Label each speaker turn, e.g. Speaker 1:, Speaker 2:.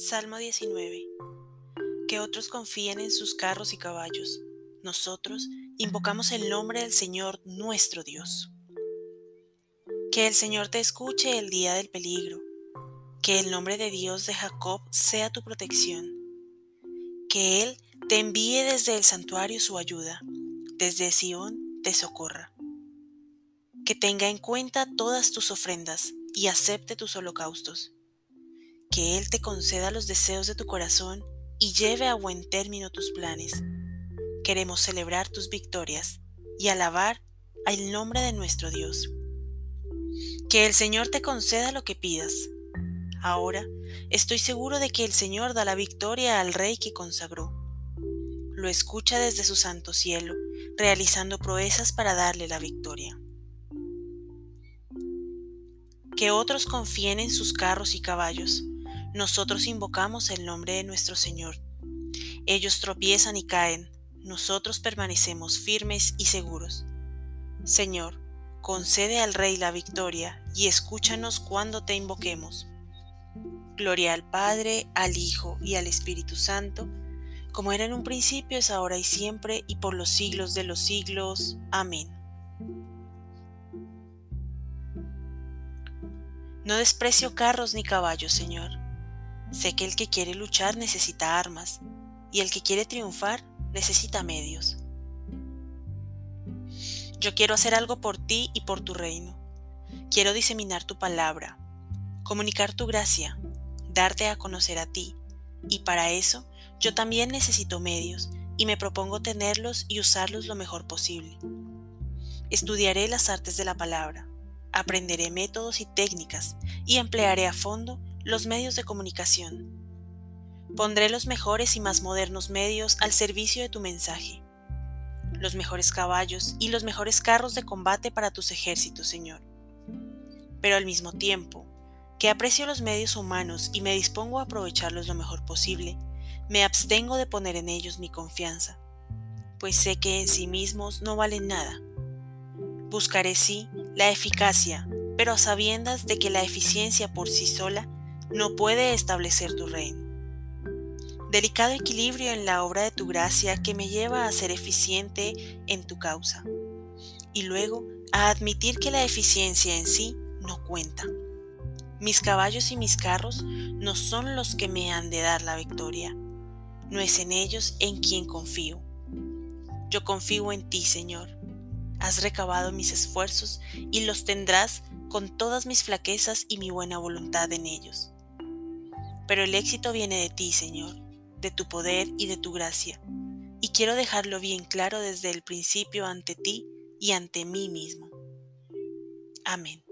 Speaker 1: Salmo 19. Que otros confíen en sus carros y caballos. Nosotros invocamos el nombre del Señor nuestro Dios. Que el Señor te escuche el día del peligro. Que el nombre de Dios de Jacob sea tu protección. Que Él te envíe desde el santuario su ayuda, desde Sión te socorra. Que tenga en cuenta todas tus ofrendas y acepte tus holocaustos que Él te conceda los deseos de tu corazón y lleve a buen término tus planes. Queremos celebrar tus victorias y alabar al nombre de nuestro Dios. Que el Señor te conceda lo que pidas. Ahora estoy seguro de que el Señor da la victoria al Rey que consagró. Lo escucha desde su santo cielo, realizando proezas para darle la victoria. Que otros confíen en sus carros y caballos nosotros invocamos el nombre de nuestro Señor. Ellos tropiezan y caen, nosotros permanecemos firmes y seguros. Señor, concede al Rey la victoria y escúchanos cuando te invoquemos. Gloria al Padre, al Hijo y al Espíritu Santo, como era en un principio, es ahora y siempre, y por los siglos de los siglos. Amén. No desprecio carros ni caballos, Señor Sé que el que quiere luchar necesita armas y el que quiere triunfar necesita medios. Yo quiero hacer algo por ti y por tu reino. Quiero diseminar tu palabra, comunicar tu gracia, darte a conocer a ti, y para eso yo también necesito medios y me propongo tenerlos y usarlos lo mejor posible. Estudiaré las artes de la palabra, aprenderé métodos y técnicas y emplearé a fondo los medios de comunicación. Pondré los mejores y más modernos medios al servicio de tu mensaje, los mejores caballos y los mejores carros de combate para tus ejércitos, Señor. Pero al mismo tiempo, que aprecio los medios humanos y me dispongo a aprovecharlos lo mejor posible, me abstengo de poner en ellos mi confianza, pues sé que en sí mismos no valen nada. Buscaré sí la eficacia, pero a sabiendas de que la eficiencia por sí sola no puede establecer tu reino. Delicado equilibrio en la obra de tu gracia que me lleva a ser eficiente en tu causa y luego a admitir que la eficiencia en sí no cuenta. Mis caballos y mis carros no son los que me han de dar la victoria, no es en ellos en quien confío. Yo confío en ti, Señor. Has recabado mis esfuerzos y los tendrás con todas mis flaquezas y mi buena voluntad en ellos. Pero el éxito viene de ti, Señor, de tu poder y de tu gracia. Y quiero dejarlo bien claro desde el principio ante ti y ante mí mismo. Amén.